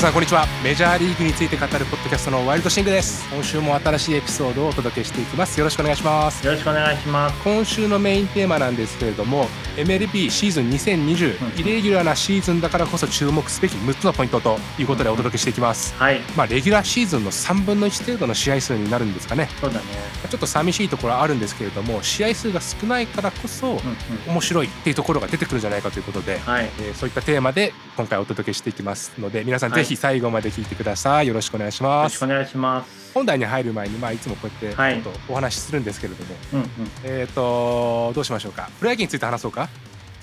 皆さんこんにちは。メジャーリーグについて語るポッドキャストのワイルドシングです。今週も新しいエピソードをお届けしていきます。よろしくお願いします。よろしくお願いします。今週のメインテーマなんですけれども MLB シーズン2020、イレギュラーなシーズンだからこそ注目すべき6つのポイントということでお届けしていきます、はい。まあレギュラーシーズンの3分の1程度の試合数になるんですかね。そうだね。ちょっと寂しいところはあるんですけれども試合数が少ないからこそうんうん。面白いっていうところが出てくるんじゃないかということで、はい。えーそういったテーマで今回お届けしていきますので皆さんはい。ぜひ最後まで聞いてください、よろしくお願いしよます。ろしくお願いします。本題に入る前にまあいつもこうやってはい。ちょっとお話しするんですけれども、うんうん。えっ、とどうしましょうか？プロ野球について話そうか？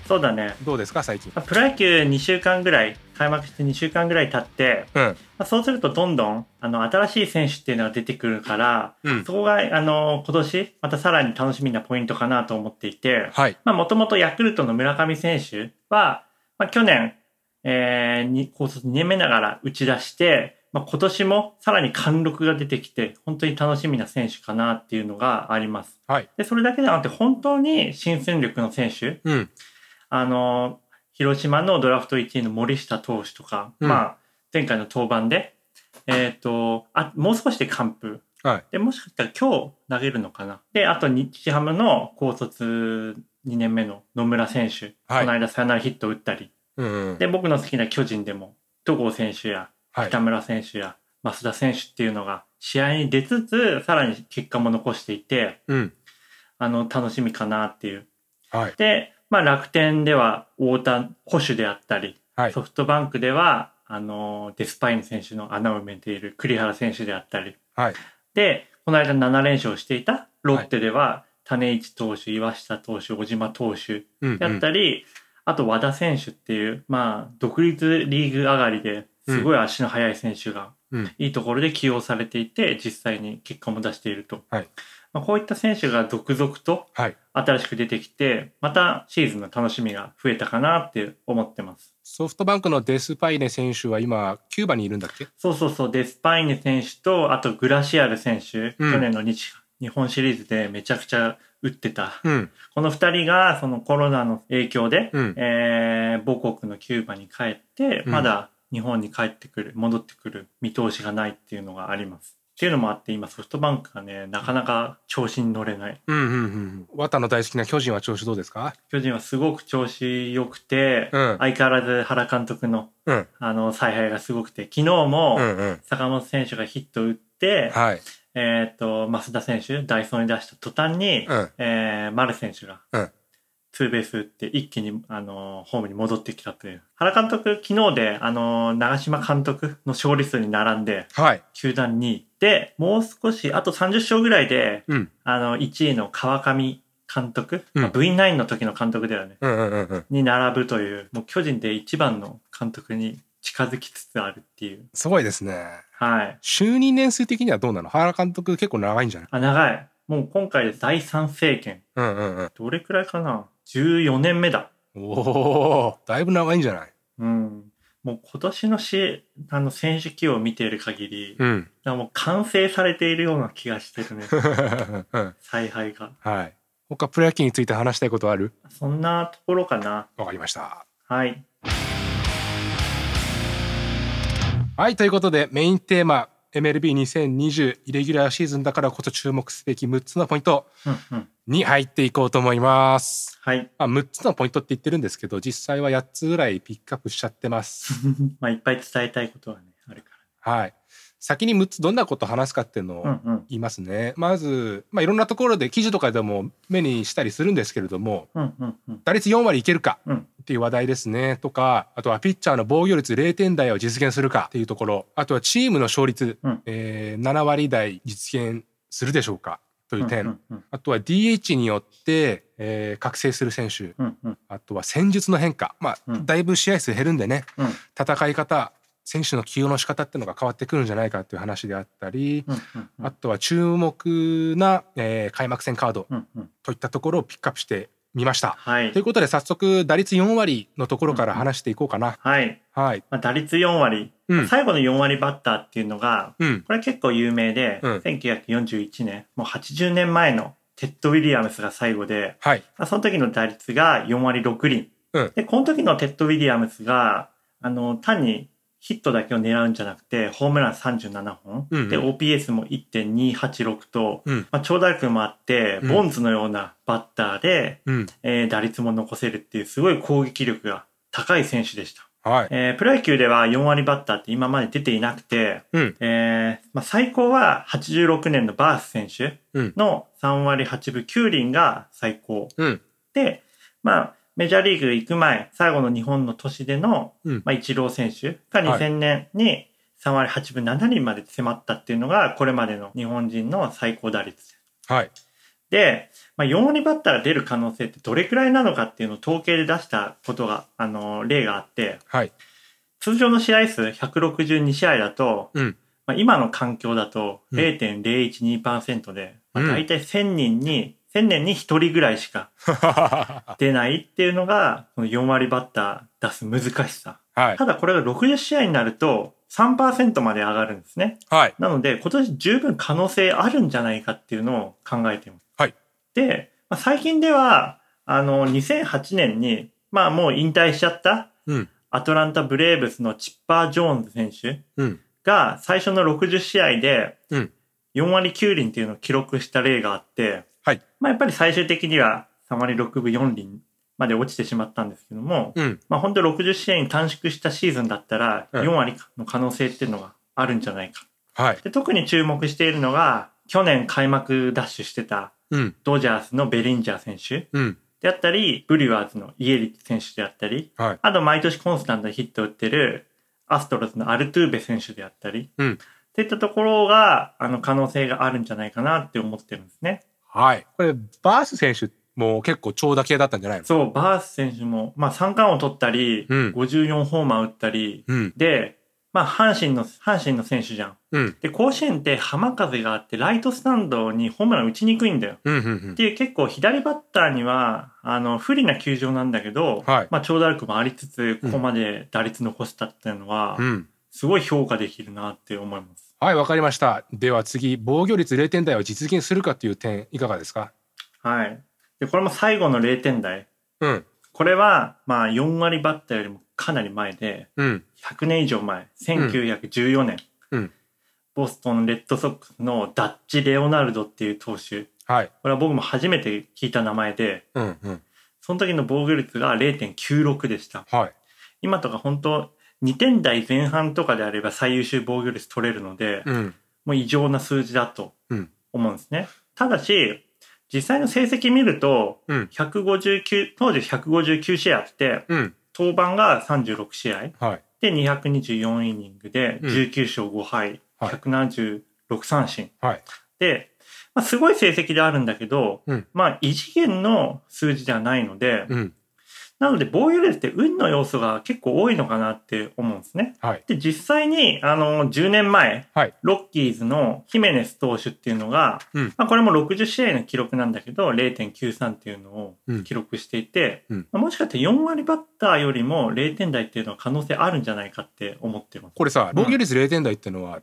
そうだね。どうですか最近？まあプロ野球2週間ぐらい開幕して2週間ぐらい経って、うん。まあ、そうするとどんどんあの新しい選手っていうのが出てくるから、うん。そこがあの今年またさらに楽しみなポイントかなと思っていてはい。もともとヤクルトの村上選手は、まあ、去年、えー、に高卒2年目ながら打ち出して、まあ、今年もさらに貫禄が出てきて本当に楽しみな選手かなっていうのがあります。はいでそれだけではなくて本当に新戦力の選手うんあの、広島のドラフト1位の森下投手とか、うんまあ、前回の登板で、えっ、と、あ、もう少しで完封。はいで、もしかしたら今日投げるのかな。で、あと日ハムの高卒2年目の野村選手。はいこの間サヨナラヒットを打ったり。うんうん。で、僕の好きな巨人でも、戸郷選手やはい。北村選手や増田選手っていうのが試合に出つつ、さらに結果も残していて、うん。あの、楽しみかなっていう。はい。で、まあ楽天では太田捕手であったり、はい。ソフトバンクでは、あの、デスパイン選手の穴を埋めている栗原選手であったり、はい。で、この間7連勝していたロッテでは、種市投手、岩下投手、小島投手うん。であったり、あと和田選手っていう、まあ、独立リーグ上がりですごい足の速い選手がうん。いいところで起用されていて、実際に結果も出していると。はい。まあ、こういった選手が続々とはい。新しく出てきて、またシーズンの楽しみが増えたかなって思ってます。ソフトバンクのデスパイネ選手は今キューバにいるんだっけ？そうそうそう、デスパイネ選手と、あとグラシアル選手、うん。去年の日日本シリーズでめちゃくちゃ打ってた。うん。この二人がそのコロナの影響で、うん。えー母国のキューバに帰って、うん。まだ日本に帰ってくる、戻ってくる見通しがないっていうのがあります。っていうのもあって、今ソフトバンクがね、なかなか調子に乗れない。うんうんうん。綿の大好きな巨人は調子どうですか？巨人はすごく調子良くて、うん。相変わらず原監督のうん。あの采配がすごくて、昨日もうんうん。坂本選手がヒット打って、はいえっ、と、増田選手、ダイソーに出した途端に、うんえー、丸選手がうん、ツーベース打って一気に、あのーホームに戻ってきたという。原監督、昨日で、あのー長島監督の勝利数に並んで、はい球団2位。で、もう少し、あと30勝ぐらいで、うんあの、1位の川上監督、うんまあ V9 の時の監督だよね。うんうんうんうんに並ぶという、もう巨人で一番の監督に近づきつつあるっていう。すごいですねはい。就任年数的にはどうなの？原監督結構長いんじゃない？あ、長い。もう今回で第3政権。うんうんうんどれくらいかな ?14 年目だ。おおだいぶ長いんじゃない？うん。もう今年のし、あの、選手起用を見ている限り、うんもう完成されているような気がしてるね。う ん采配が。はい他プロ野球について話したいことある？そんなところかな。わかりましたはい。はいということでメインテーマ MLB2020 イレギュラーシーズンだからこそ注目すべき6つのポイント。に入っていこうと思います。はい。まあ、6つのポイントって言ってるんですけど実際は8つぐらいピックアップしちゃってます。まあ、いっぱい伝えたいことはね、あるかはい。先に6つどんなこと話すかっていうのを。言いますね。まず、まあ、いろんなところで記事とかでも目にしたりするんですけれどもうんうんうん。打率4割いけるかうん。っていう話題ですね。とかあとはピッチャーの防御率0点台を実現するかっていうところあとはチームの勝率、うん。えー7割台実現するでしょうかという点、うんうんあとは DH によって、えー覚醒する選手うんうん。あとは戦術の変化。まあ、うん。だいぶ試合数減るんでね。うん。戦い方選手の起用の仕方っていうのが変わってくるんじゃないかっていう話であったり、あとは注目な、えー開幕戦カードといったところをピックアップしてみました。はいという。ことで早速打率4割のところから話していこうかな。はい。はい。まあ、打率4割、うん最後の4割バッターっていうのが、うん。これ結構有名で、うん1941年、もう80年前のテッド・ウィリアムスが最後で、はい。まあその時の打率が4割6厘。うんで、この時のテッド・ウィリアムスが、あの、単にヒットだけを狙うんじゃなくて、ホームラン37本。うんうんで、OPS も1.286と、うんまあ、長打力もあって、うんボンズのようなバッターで、うん。えー打率も残せるっていうすごい攻撃力が高い選手でした。はい。えープロ野球では4割バッターって今まで出ていなくて、うん。えーまあ、最高は86年のバース選手うん。の3割8分9厘が最高。うん。で、まあ、メジャーリーグ行く前、最後の日本の年での、うんまあ、イチロー選手がはい2000年に3割8分7厘まで迫ったっていうのが、これまでの日本人の最高打率。はい。で、まあ、4割バッターが出る可能性ってどれくらいなのかっていうのを統計で出したことが、あの、例があって、はい。通常の試合数162試合だと、うん。まあ、今の環境だとうん0.012%で、まあ、うん大体1000人に、1000年に1人ぐらいしか 出ないっていうのが、この4割バッター出す難しさ。はい。ただこれが60試合になると3%まで上がるんですね。はい。なので今年十分可能性あるんじゃないかっていうのを考えています。はい。で、まあ、最近では、あの、2008年に、まあもう引退しちゃったうん。アトランタブレーブスのチッパー・ジョーンズ選手うん。が最初の60試合でうん。4割9厘っていうのを記録した例があって、はい。まあやっぱり最終的には3割6分4厘まで落ちてしまったんですけども、うん。まあ本当60試合に短縮したシーズンだったらうん4割の可能性っていうのがあるんじゃないか。はい。で特に注目しているのが去年開幕ダッシュしてたうん。ドジャースのベリンジャー選手うん。であったり、ブリュワーズのイエリッチ選手であったり、はい。あと毎年コンスタントにヒットを打ってるアストロズのアルトゥーベ選手であったり、うん。っていったところが、あの、可能性があるんじゃないかなって思ってるんですね。はい。これ、バース選手も結構長打系だったんじゃないの？そう、バース選手も、まあ、三冠を取ったり、うん54ホーマー打ったり、うん。で、まあ、阪神の、阪神の選手じゃん。うん。で、甲子園って浜風があって、ライトスタンドにホームラン打ちにくいんだよ。うん。うんっていう結構左バッターには、あの、不利な球場なんだけど、はいまあ、長打力もありつつ、ここまで打率残したっていうのは、うん。すごい評価できるなって思います。はい、わかりました。では次、防御率0点台を実現するかという点、いかがですか？はい。で、これも最後の0点台。うん。これは、まあ、4割バッターよりもかなり前で、うん。100年以上前、1914年、うん。ボストンレッドソックスのダッチ・レオナルドっていう投手。はい。これは僕も初めて聞いた名前で、うん。うん。その時の防御率が0.96でした。はい。今とか本当2点台前半とかであれば最優秀防御率取れるので、うん。もう異常な数字だとうん。思うんですね。ただし、実際の成績見ると、うん。159、当時159試合あって、うん。登板が36試合はい。で224イニングでうん19勝5敗、はい176三振。はい。で、まあ、すごい成績であるんだけど、うんまあ異次元の数字ではないので、うん。なので防御率って運の要素が結構多いのかなって思うんですね。はい。で、実際に、あの、10年前、はい。ロッキーズのヒメネス投手っていうのが、うんまあ、これも60試合の記録なんだけど、0.93っていうのをうん記録していて、うんまあもしかして4割バッターよりも0点台っていうのは可能性あるんじゃないかって思ってます。これさ、防御率0点台ってのは、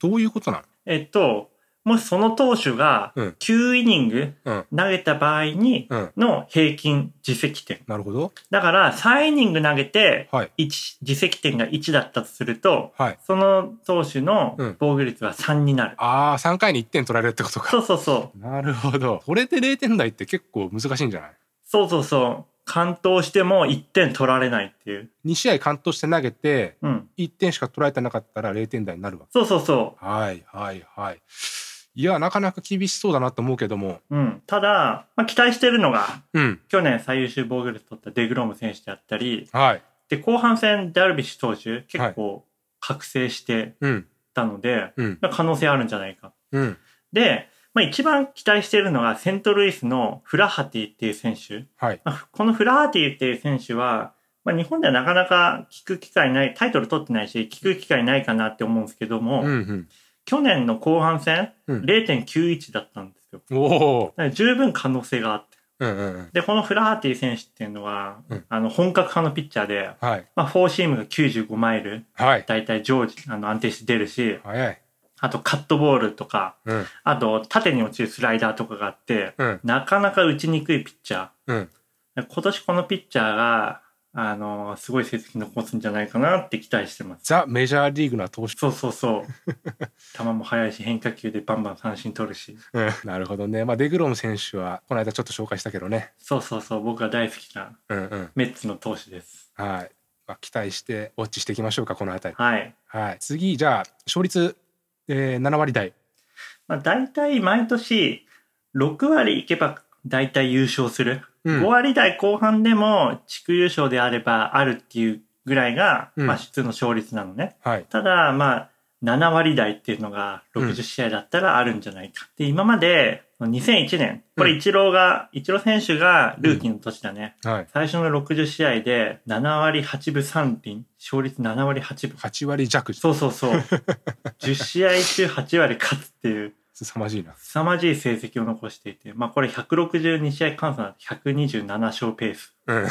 どういうことなの？えっと、もしその投手がうん9イニングうん。投げた場合にうん。の平均自責点。なるほど。だから3イニング投げてはい。1自責点が1だったとすると、はい。その投手のうん防御率は3になる。ああ、3回に1点取られるってことか。そうそうそう。なるほど。これで0点台って結構難しいんじゃない？そうそうそう。完投しても1点取られないっていう。2試合完投して投げてうん。1点しか取られてなかったら0点台になるわそうそうそはいはいはいいやなかなか厳しそうだなと思うけどもう。うん。ただ、まあ、期待してるのが、うん去年最優秀防御率取ったデグローム選手であったり、はいで、後半戦ダルビッシュ投手結構覚醒してうんたので、うんまあ可能性あるんじゃないか。うんで、まあ、一番期待してるのがセントルイスのフラハティっていう選手。はいまあこのフラハティっていう選手は、まあ、日本ではなかなか聞く機会ない、タイトル取ってないし、聞く機会ないかなって思うんですけども、うんうん去年の後半戦、うん。0.91だったんですよ。十分可能性があって。うんうんうん。で、このフラハティ選手っていうのは、うん。あの、本格派のピッチャーで、はい。まあ、フォーシームが95マイル、はい。だいたい常時、あの、安定して出るし、早い。あとカットボールとか、うん。あと縦に落ちるスライダーとかがあって、うん。なかなか打ちにくいピッチャー。うん。今年このピッチャーが、あの、すごい成績残すんじゃないかなって期待してます。ザ・メジャーリーグな投手。そうそうそう。球も速いし、変化球でバンバン三振取るし。うん、なるほどね。まあ、デグロム選手は、この間ちょっと紹介したけどね。そうそうそう。僕が大好きなうんうん。メッツの投手です。はい。まあ、期待して、ウォッチしていきましょうか、この辺り。はい。はい。次、じゃあ、勝率、えー、7割台。まあ、大体毎年6割いけば大体優勝する。うん5割台後半でも地区優勝であればあるっていうぐらいが、うんまあ普通の勝率なのね。はい。ただ、まあ、7割台っていうのが60試合だったらあるんじゃないか。で、今まで2001年、これうんイチローが、イチロー選手がルーキーの年だね。はい。最初の60試合で7割8分3厘、勝率7割8分。8割弱。そうそうそう。10試合中8割勝つっていう。凄まじいな。凄まじい成績を残していて、まあこれ162試合換算だと127勝ペースうん。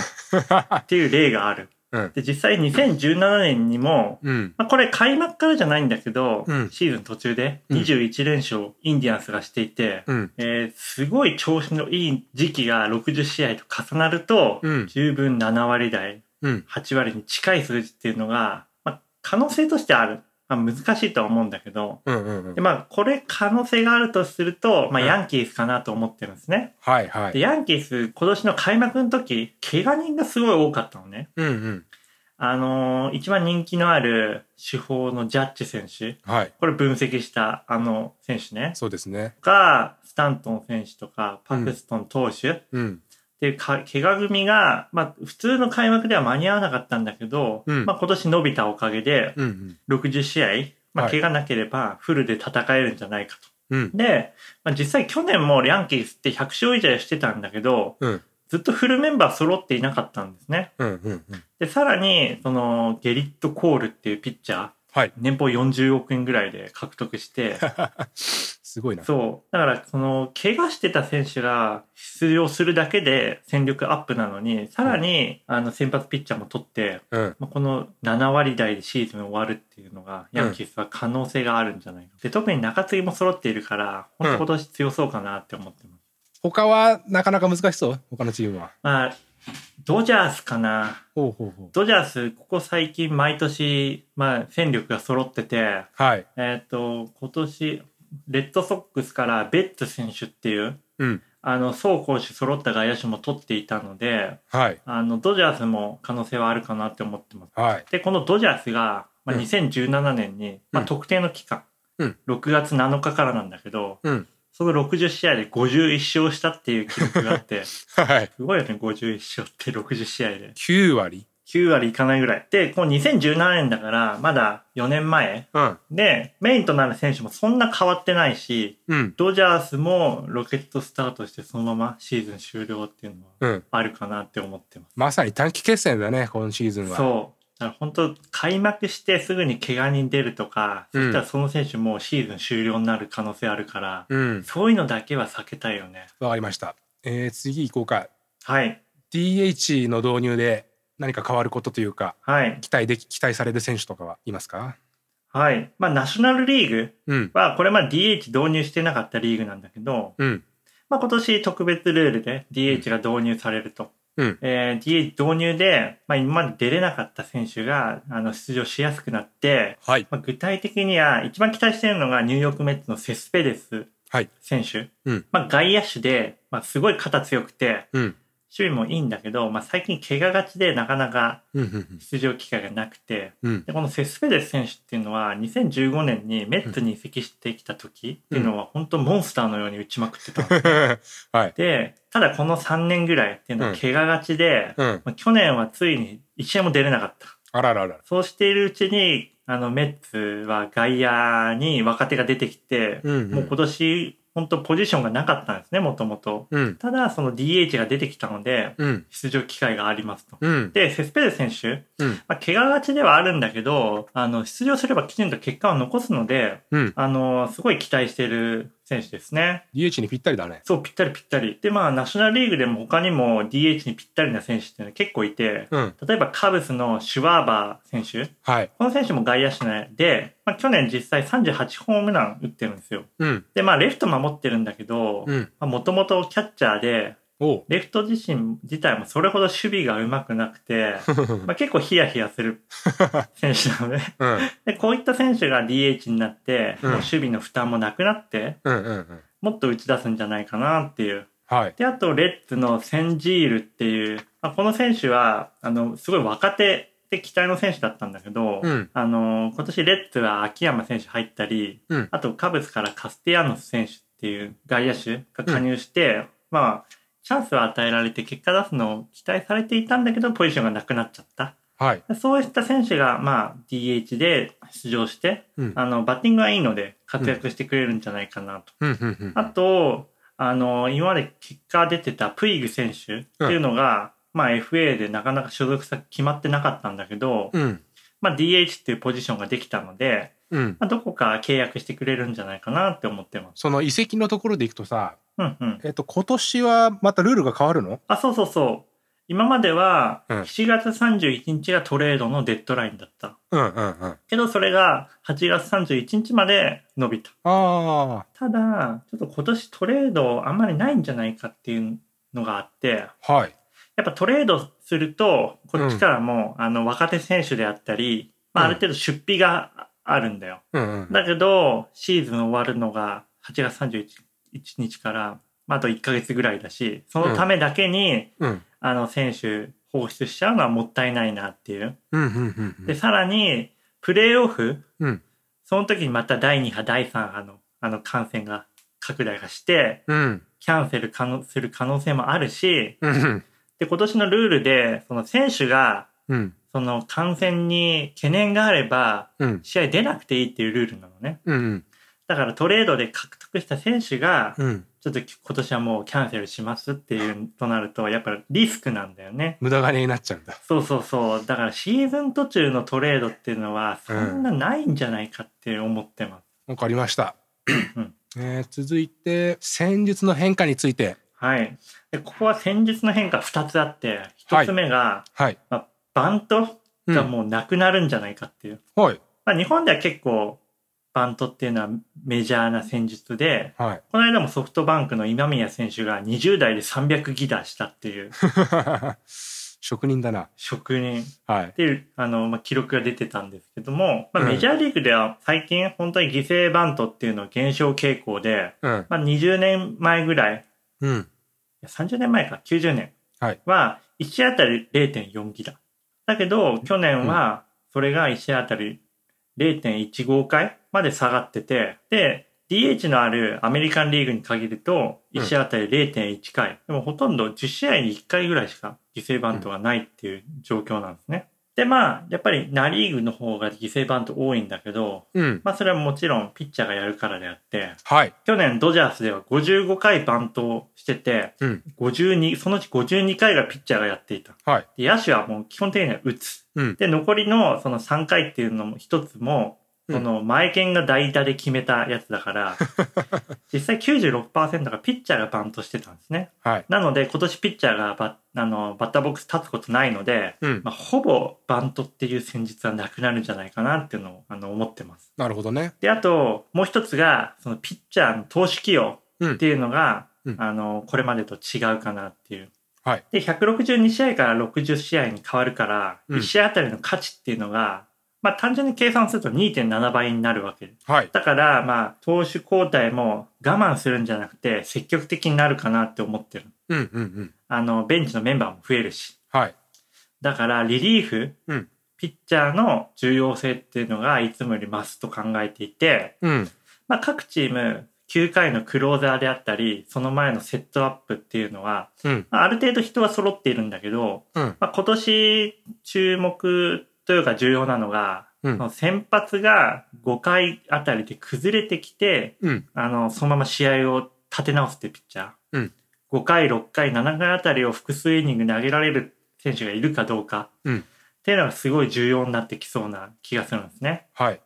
っていう例がある。うん。で、実際2017年にも、うん。まあこれ開幕からじゃないんだけど、うんシーズン途中でうん21連勝インディアンスがしていて、うん。えーすごい調子のいい時期が60試合と重なると、うん。十分7割台、うん。8割に近い数字っていうのが、まあ、可能性としてある。まあ、難しいとは思うんだけど、うん。うん。うんで、まあ、これ可能性があるとすると、まあ、うんヤンキースかなと思ってるんですね。はいはいで、。ヤンキース、今年の開幕の時、怪我人がすごい多かったのね。うんうん。あのー一番人気のある手法のジャッジ選手。はい。これ分析したあの選手ね。そうですね。が、スタントン選手とか、パクストン投手っうん。ていうか、怪我組が、まあ、普通の開幕では間に合わなかったんだけど、うんまあ、今年伸びたおかげで、うんうん。60試合、まあ、はい怪我なければフルで戦えるんじゃないかと。うん。で、まあ、実際去年もヤンキースって100勝以上してたんだけど、うん。ずっとフルメンバー揃っていなかったんですね。うん。うん。うん。で、さらに、その、ゲリット・コールっていうピッチャー、はい。年俸40億円ぐらいで獲得して、すごいな。そう。だから、その、怪我してた選手が出場するだけで戦力アップなのに、さらに、あの、先発ピッチャーも取って、うん。まあ、この7割台でシーズン終わるっていうのが、ヤンキースは可能性があるんじゃないか。で、特に中継ぎも揃っているから、本当今年強そうかなって思ってます。他はなかなか難しそう？他のチームは。まあ、ドジャースかな。ほうほうほう。ドジャース、ここ最近毎年、まあ、戦力が揃ってて、はい。えっ、と、今年、レッドソックスからベッツ選手っていう、うん。あの、走攻守揃った外野手も取っていたので、はい。あの、ドジャースも可能性はあるかなって思ってます。はい。で、このドジャースが、まあ、うん2017年に、まあ、うん特定の期間、うん6月7日からなんだけど、うん。その60試合で51勝したっていう記録があって、す はい。ごいよね、51勝って60試合で。9割？9割いかないぐらい。で、この2017年だから、まだ4年前うん。で、メインとなる選手もそんな変わってないし、うん。ドジャースもロケットスタートしてそのままシーズン終了っていうのはうん。あるかなって思ってます。まさに短期決戦だね、今シーズンは。そう。だから本当開幕してすぐに怪我人出るとか、うんそしたらその選手もシーズン終了になる可能性あるから、うん。そういうのだけは避けたいよね。わかりました。えー、次行こうか。はい。DH の導入で何か変わることというか、はい。期待でき、期待される選手とかはいますか？はい。まあ、ナショナルリーグうん。は、これまあ DH 導入してなかったリーグなんだけど、うん。まあ今年特別ルールで DH が導入されると。うん。えー DH 導入で、まあ今まで出れなかった選手が、あの、出場しやすくなって、はい。まあ、具体的には一番期待しているのがニューヨークメッツのセスペデスはい。選手。うんまあ外野手で、まあすごい肩強くて、うん。守備もいいんだけど、まあ最近怪我がちでなかなか。出場機会がなくて、うん。でこのセスペデス選手っていうのは2015年にメッツに移籍してきた時っていうのは本当モンスターのように打ちまくってたの はい。で、ただこの3年ぐらいっていうのは怪我がちで、うん。まあ去年はついに1試合も出れなかった。あららら。そうしているうちに、あの、メッツは外野に若手が出てきて、うんうんもう今年、本当ポジションがなかったんですね、もともと。うん。ただ、その DH が出てきたので、うん。出場機会がありますと。うん。で、セスペル選手、うん。まあ、怪我がちではあるんだけど、あの、出場すればきちんと結果を残すので、うん。あの、すごい期待している選手ですね。DH にぴったりだね。そう、ぴったりぴったり。で、まあ、ナショナルリーグでも他にも DH にぴったりな選手っていうのは結構いて、うん。例えばカブスのシュワーバー選手。はい。この選手も外野手で、まあ、去年実際38ホームラン打ってるんですよ。うん。で、まあ、レフト守ってるんだけど、うん。もともとキャッチャーで。レフト自身自体もそれほど守備が上手くなくて、まあ、結構ヒヤヒヤする選手なのでうん。で、こういった選手が DH になって、うんもう守備の負担もなくなって、うんうんうん。もっと打ち出すんじゃないかなっていう。はい。で、あと、レッツのセンジールっていう、まあ、この選手は、あの、すごい若手で期待の選手だったんだけど、うん。あの、今年レッツは秋山選手入ったり、うんあとカブスからカスティアノス選手っていう外野手が加入して、まあ、チャンスを与えられて結果出すのを期待されていたんだけど、ポジションがなくなっちゃった。はい。そういった選手が、まあ、DH で出場して、うん。あの、バッティングはいいので活躍してくれるんじゃないかなと。うんうんうん。あと、あの、今まで結果出てたプイグ選手っていうのが、まあ FA でなかなか所属先決まってなかったんだけど、うん。まあ DH っていうポジションができたので、うん。まあ、どこか契約してくれるんじゃないかなって思ってます。その移籍のところでいくとさ、うんうん。えっと、今年はまたルールが変わるの？あ、そうそうそう。今までは、うん7月31日がトレードのデッドラインだった。うんうんうん。けどそれが8月31日まで伸びた。あただ、ちょっと今年トレードあんまりないんじゃないかっていうのがあって、あ、はい。やっぱトレードすると、こっちからも、あの、若手選手であったり、まあ、うんある程度出費があるんだよ。うんうん。だけど、シーズン終わるのが8月31日から、まあ、あと1ヶ月ぐらいだし、そのためだけに、うん。あの、選手放出しちゃうのはもったいないなっていう。うんうんうんで、さらに、プレーオフ、うん。その時にまた第2波、第3波の、あの、感染が拡大がして、うん。キャンセル可能する可能性もあるし、うんうん。で、今年のルールで、その選手が、うん。その感染に懸念があれば、うん。試合出なくていいっていうルールなのね。うん。だからトレードで獲得した選手が、うん。ちょっと今年はもうキャンセルしますっていうとなると、やっぱりリスクなんだよね。無駄金になっちゃうんだ。そうそうそう。だからシーズン途中のトレードっていうのは、そんなないんじゃないかって思ってます。わかりました。うんえー続いて、戦術の変化について。はい。で、ここは戦術の変化2つあって、1つ目が、はい。まあ、バントうんがもうなくなるんじゃないかっていう。はい。まあ、日本では結構、バントっていうのはメジャーな戦術で、はい。この間もソフトバンクの今宮選手が20代で300ギダーしたっていう 職人だな。職人はいっ。ていうあの、まあ、記録が出てたんですけども、まあ、うんメジャーリーグでは最近本当に犠牲バントっていうのは減少傾向で、うん。まあ、20年前ぐらい、いうん。や30年前か、90年はいは1試合あたり0.4ギダ。だけど、去年はそれが1試合あたり0.15回まで下がってて、で、DH のあるアメリカンリーグに限ると、1試合あたり0.1回。でもほとんど10試合に1回ぐらいしか犠牲バントがないっていう状況なんですね。で、まあ、やっぱりナリーグの方が犠牲バント多いんだけど、うん。まあそれはもちろんピッチャーがやるからであって、はい。去年ドジャースでは55回バントをしてて、うん。52、そのうち52回がピッチャーがやっていた。はい。で野手はもう基本的には打つ。うん。で、残りのその3回っていうのも一つも、うんその前剣が代打で決めたやつだから、実際96%がピッチャーがバントしてたんですね。はい。なので今年ピッチャーがバあのバッターボックス立つことないので、うん。まあ、ほぼバントっていう戦術はなくなるんじゃないかなっていうのをあの思ってます。なるほどね。で、あともう一つが、そのピッチャーの投手起用うんっていうのが、うんあの、これまでと違うかなっていう。はい。で、162試合から60試合に変わるから、うん1試合あたりの価値っていうのが、まあ単純に計算すると2.7倍になるわけ。はい。だから、まあ、投手交代も我慢するんじゃなくて、積極的になるかなって思ってる。うんうんうん。あの、ベンチのメンバーも増えるし。はい。だから、リリーフ、うんピッチャーの重要性っていうのがいつもより増すと考えていて、うん。まあ、各チーム、9回のクローザーであったり、その前のセットアップっていうのは、うん。まあある程度人は揃っているんだけど、うん。まあ、今年注目というか重要なのが、うんその先発が5回あたりで崩れてきて、うん。あの、そのまま試合を立て直すっていうピッチャー。うん5回、6回、7回あたりを複数イニング投げられる選手がいるかどうか。うんっていうのがすごい重要になってきそうな気がするんですね。はい。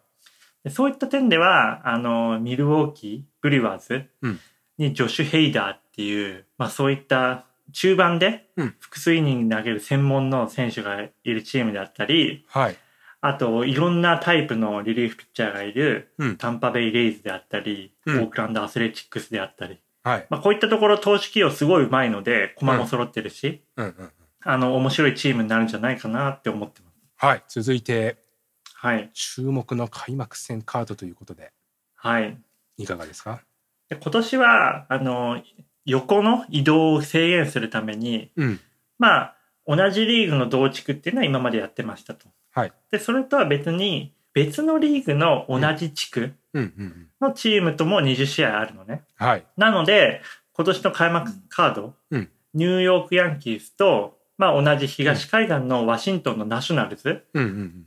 でそういった点では、あの、ミルウォーキー、ブリュワーズうんにジョシュ・ヘイダーっていう、まあそういった中盤でうん複数イニング投げる専門の選手がいるチームであったり、はい。あといろんなタイプのリリーフピッチャーがいるうん。タンパベイ・レイズであったり、うんオークランド・アスレチックスであったり、はい。まあ、こういったところ投手起用すごいうまいので、駒も揃ってるし、うんうんうん。あの、面白いチームになるんじゃないかなって思ってます。はい。続いて、はい。注目の開幕戦カードということで、はい。いかがですか？で今年は、あの、横の移動を制限するために、うん。まあ、同じリーグの同地区っていうのは今までやってましたと。はい。で、それとは別に、別のリーグの同じ地区。のチームとも20試合あるのね。はい。なので、今年の開幕カード、うんニューヨークヤンキースと、まあ同じ東海岸のワシントンのナショナルズ。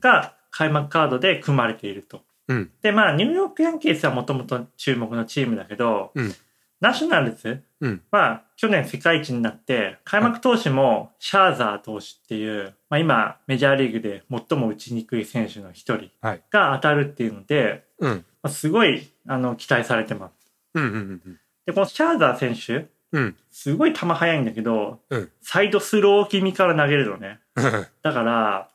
が開幕カードで組まれていると。うん。で、まあニューヨークヤンキースはもともと注目のチームだけど、うんナショナルズうん。は去年世界一になって、開幕投手もシャーザー投手っていう、まあ今メジャーリーグで最も打ちにくい選手の一人はい。が当たるっていうので、うん。まあ、すごいあの期待されてます。で、このシャーザー選手、うん。すごい球速いんだけど、うんサイドスロー気味から投げるのね。うん。だから、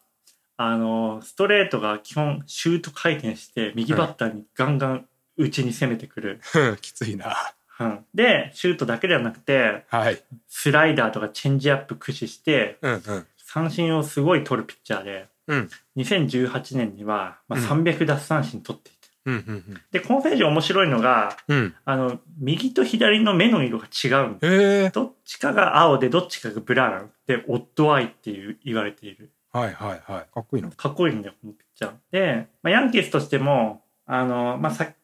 あの、ストレートが基本シュート回転して、右バッターにガンガン内に攻めてくる。きついな。うんで、シュートだけではなくて、はい。スライダーとかチェンジアップ駆使して、うんうん。三振をすごい取るピッチャーで、うん。2018年には、まあ、うん300奪三振取っていて。うんうんで、この選手面白いのが、うん。うん。あの、右と左の目の色が違うんだへえ。どっちかが青でどっちかがブラウンでオッドアイっていう言われているはいはいはい。かっこいいな。かっこいいんだよこのピッチャーで、まあ、ヤンキースとしてもあの、まあ、さっ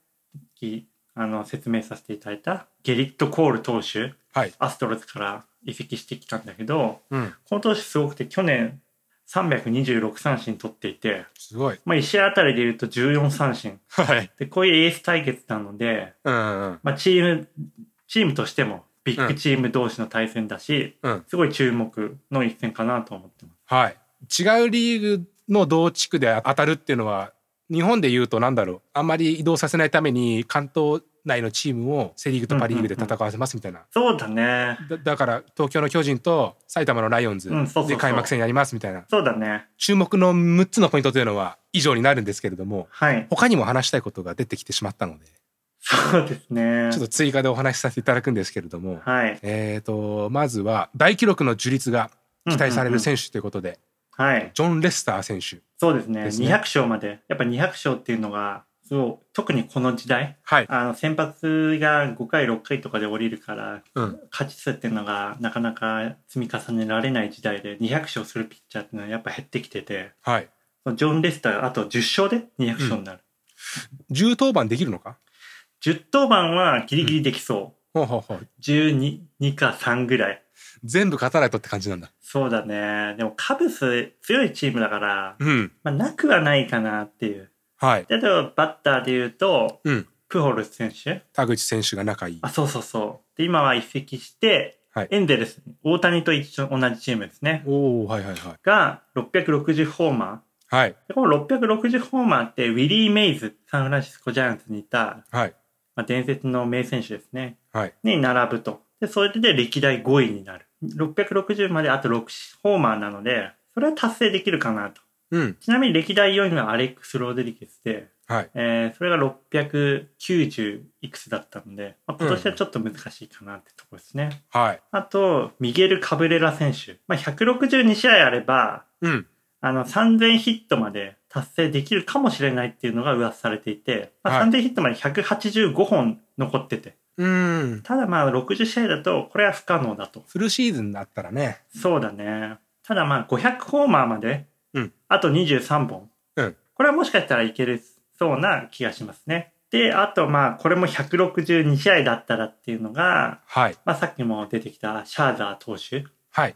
きあの説明させていただいたゲリット・コール投手はい。アストロズから移籍してきたんだけどうん。この投手すごくて去年326三振取っていて、すごい。まあ、1試合あたりで言うと14三振はい。でこういうエース対決なので、うんうん。まあ、チームチームとしてもビッグチーム同士の対戦だし、うん。すごい注目の一戦かなと思ってます。はい。違うリーグの同地区で当たるっていうのは、日本で言うとなんだろう。あんまり移動させないために関東内のチームをセリーグとパリーグで戦わせますみたいな。そうだね。だだから東京の巨人と埼玉のライオンズで開幕戦やりますみたいな。そうだね。注目の6つのポイントというのは以上になるんですけれども、はい。他にも話したいことが出てきてしまったので、そうですね。ちょっと追加でお話しさせていただくんですけれども、はい。えーと、まずは大記録の樹立が期待される選手ということで、はい。ジョン・レスター選手。そうですね。ですね200勝まで。やっぱ200勝っていうのが、そう、特にこの時代、はい。あの、先発が5回、6回とかで降りるから、うん。勝ち数っていうのがなかなか積み重ねられない時代で、200勝するピッチャーっていうのはやっぱ減ってきてて、はい。ジョン・レスターあと10勝で200勝になる。10登板できるのか？10登板はギリギリできそう。ほうほうほう。12、2か3ぐらい。全部勝たないとって感じなんだ。そうだね。でもカブス強いチームだから、うん。まあ、なくはないかなっていう。はい。で、あとバッターで言うと、うん。プホルス選手。田口選手が仲いいあ、。そうそうそう。で、今は移籍して、はいエンゼルス、大谷と一緒、同じチームですね。おおはいはいはい。が、660ホーマはい。この660ホーマーって、ウィリー・メイズ、サンフランシスコジャイアンツにいた、はい。まあ、伝説の名選手ですね。はい。に並ぶと。で、それで歴代5位になる。660まであと6ホーマーなので、それは達成できるかなと。うん。ちなみに歴代4位はアレックス・ロードリゲスで、はい。えーそれが690いくつだったので、まあ、今年はちょっと難しいかなってところですね。はい。あと、ミゲル・カブレラ選手。まあ、162試合あれば、うん。あの、3000ヒットまで達成できるかもしれないっていうのが噂されていて、まあ、はい3000ヒットまで185本残ってて。うん。ただまあ、60試合だと、これは不可能だと。フルシーズンだったらね。そうだね。ただまあ、500ホーマーまで、うんあと23本。うんこれはもしかしたらいけるそうな気がしますね。で、あとまあ、これも162試合だったらっていうのが、はい。まあ、さっきも出てきたシャーザー投手。はい。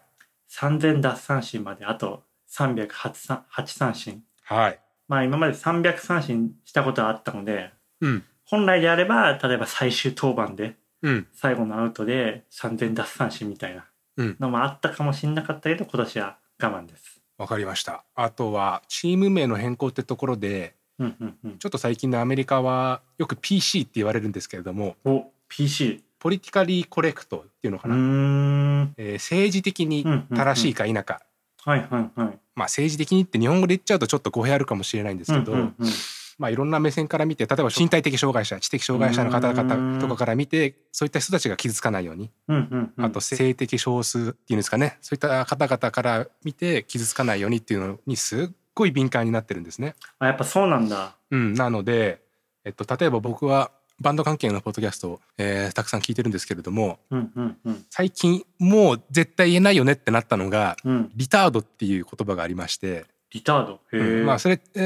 3000奪三振まであと308三8三振。はい。まあ今まで300三振したことはあったので、うん。本来であれば、例えば最終登板でうん。最後のアウトで3000奪三振みたいなうんのもあったかもしれなかったけど、今年は我慢です。わかりました。あとは、チーム名の変更ってところで、うんうんうん。ちょっと最近のアメリカはよく PC って言われるんですけれども、お、PC。ポリティカリーコレクトっていうのかな。えー政治的に正しいか否か。はいはいはい。まあ政治的にって日本語で言っちゃうとちょっと語弊あるかもしれないんですけど、うんうんうんまあ、いろんな目線から見て例えば身体的障害者知的障害者の方々とかから見てそういった人たちが傷つかないように、うんうんうん、あと性的少数っていうんですかね。そういった方々から見て傷つかないようにっていうのにすっごい敏感になってるんですね。あやっぱそうなんだ。うん、なので、えっと、例えば僕はバンド関係のポッドキャストを、えーたくさん聞いてるんですけれどもうんうんうん。最近もう絶対言えないよねってなったのがうん。リタードっていう言葉がありまして、リタード。へえ。まあそれ、え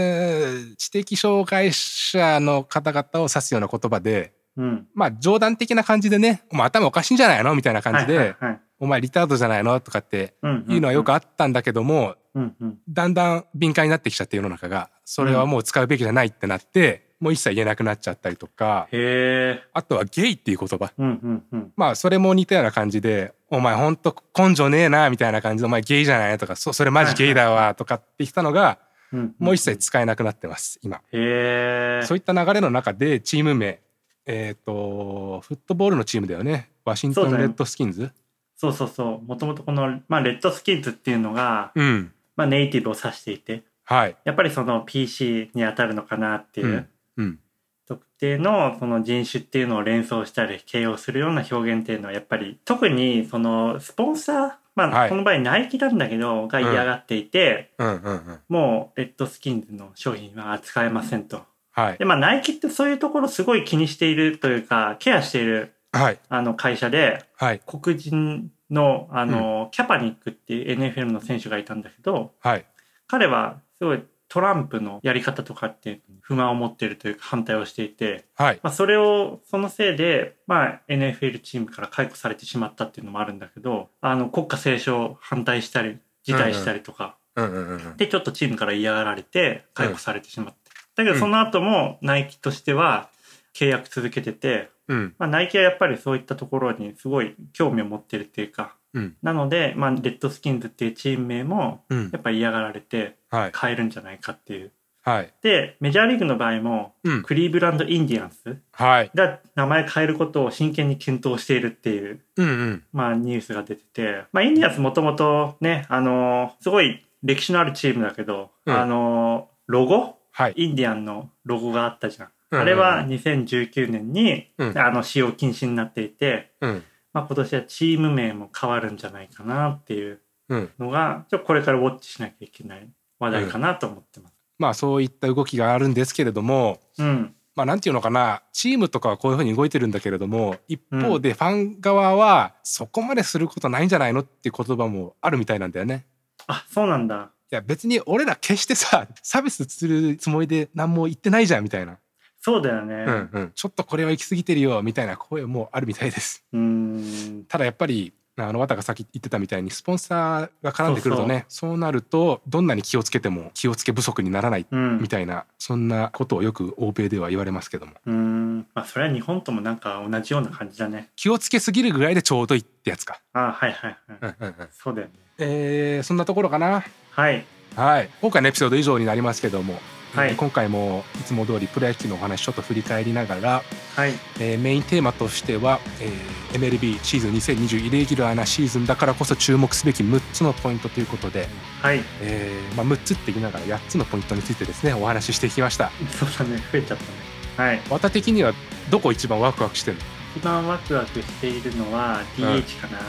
ー知的障害者の方々を指すような言葉でうん。まあ冗談的な感じでね「お前頭おかしいんじゃないの?」みたいな感じで「はいはいはいお前リタードじゃないの?」とかってうんいうのはよくあったんだけども、うんうん。だんだん敏感になってきちゃって世の中がそれはもう使うべきじゃないってなって、もう一切言えなくなっちゃったりとか。あとはゲイっていう言葉。うんうんうん。まあそれも似たような感じで「お前ほんと根性ねえな」みたいな感じで「お前ゲイじゃない?」とか「そそれマジゲイだわ」とかって言ったのがもう一切使えなくなってます今。そういった流れの中でチーム名えっ、とフットボールのチームだよね。ワシントンレッドスキンズそうそうそう。もともとこの、まあ、レッドスキンズっていうのが、うん。まあ、ネイティブを指していて、はい。やっぱりその PC に当たるのかなっていう、うんうん特定のその人種っていうのを連想したり形容するような表現っていうのはやっぱり特にそのスポンサーまあ、はい。この場合ナイキなんだけどが嫌がっていて、うんうんうん。もうレッドスキンズの商品は扱えませんと。はい。でまあナイキってそういうところすごい気にしているというかケアしているはい。あの会社ではい。黒人のあの、キャパニックっていう NFL の選手がいたんだけどはい。彼はすごいトランプのやり方とかって不満を持っているというか反対をしていて、はい。まあ、それをそのせいで、まあ、NFL チームから解雇されてしまったっていうのもあるんだけどあの国家斉唱反対したり辞退したりとか、うんうんうんうんでちょっとチームから嫌がられて解雇されてしまった、だけどその後もナイキとしては契約続けてて、うん。まあ、ナイキはやっぱりそういったところにすごい興味を持ってるっていうかうん。なので、まあ、レッドスキンズっていうチーム名もうん。やっぱり嫌がられてはい。変えるんじゃないかっていう。はい。でメジャーリーグの場合もうん。クリーブランド・インディアンスはい。が名前変えることを真剣に検討しているっていう、うんうん。まあ、ニュースが出てて、まあ、インディアンスもともとね、あのすごい歴史のあるチームだけど、うん。あのロゴ？はい。インディアンのロゴがあったじゃん。あれは2019年に、うん。あの使用禁止になっていて、うんまあ、今年はチーム名も変わるんじゃないかなっていううんのが、ちょっとこれからウォッチしなきゃいけない話題かなと思ってます。まあそういった動きがあるんですけれどもうん。まあなんていうのかなチームとかはこういうふうに動いてるんだけれども一方でファン側はそこまですることないんじゃないのっていう言葉もあるみたいなんだよね。あ、そうなんだ。いや別に俺ら決してさ差別するつもりで何も言ってないじゃんみたいな、そうだよね。うんうん、ちょっとこれは行き過ぎてるよみたいな声もあるみたいです。うーん。ただやっぱりあの綿がさっき言ってたみたいにスポンサーが絡んでくるとねそうなるとどんなに気をつけても気をつけ不足にならないうん。みたいなそんなことをよく欧米では言われますけどもうーん。まあ、それは日本ともなんか同じような感じだね。気をつけすぎるぐらいでちょうどいいってやつか。あはいはいはい。うんうんうんそうだよね。えーそんなところかな？はい。はい、今回のエピソード以上になりますけども、はいえー今回もいつも通りプロ野球のお話ちょっと振り返りながら、はい。えーメインテーマとしては、えー MLB シーズン2020イレギュラーなシーズンだからこそ注目すべき6つのポイントということで、はい。えーまあ、6つって言いながら8つのポイントについてですねお話ししていきましたそうだね。増えちゃったね。はい。綿的にはどこ一番ワクワクしてる？の一番ワクワクしているのは DH かな。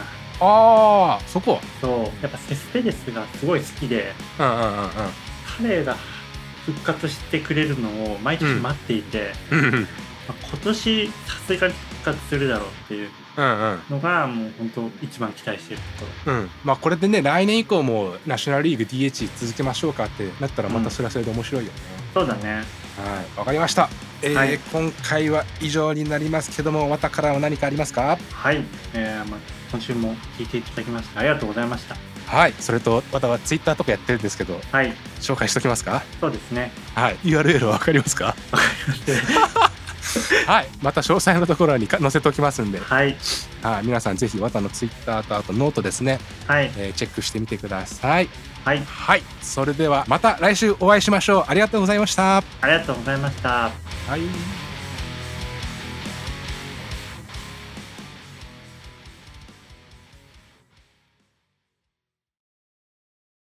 あーそこそう。やっぱセスペレスがすごい好きで、うんうんうん彼が復活してくれるのを毎年待っていて、うんうんうんまあ今年さすがに復活するだろうっていううんのがもう本当一番期待しているところ。うんまあこれでね来年以降もナショナルリーグ DH 続けましょうかってなったらまたそれはそれで面白いよね、そうだね。はいわかりました、えーはい今回は以上になりますけども綿からは何かありますか？はい。えーまあ、今週も聞いていただきましてありがとうございました。はいそれと綿はツイッターとかやってるんですけどはい。紹介しときますか？そうですね。はい URL わかりますか？はいまた詳細のところにか載せておきますんで、はい。はい、皆さんぜひ綿のツイッターとあとノートですね、はい。えーチェックしてみてくださいはい。はいそれではまた来週お会いしましょうありがとうございましたありがとうございました。はい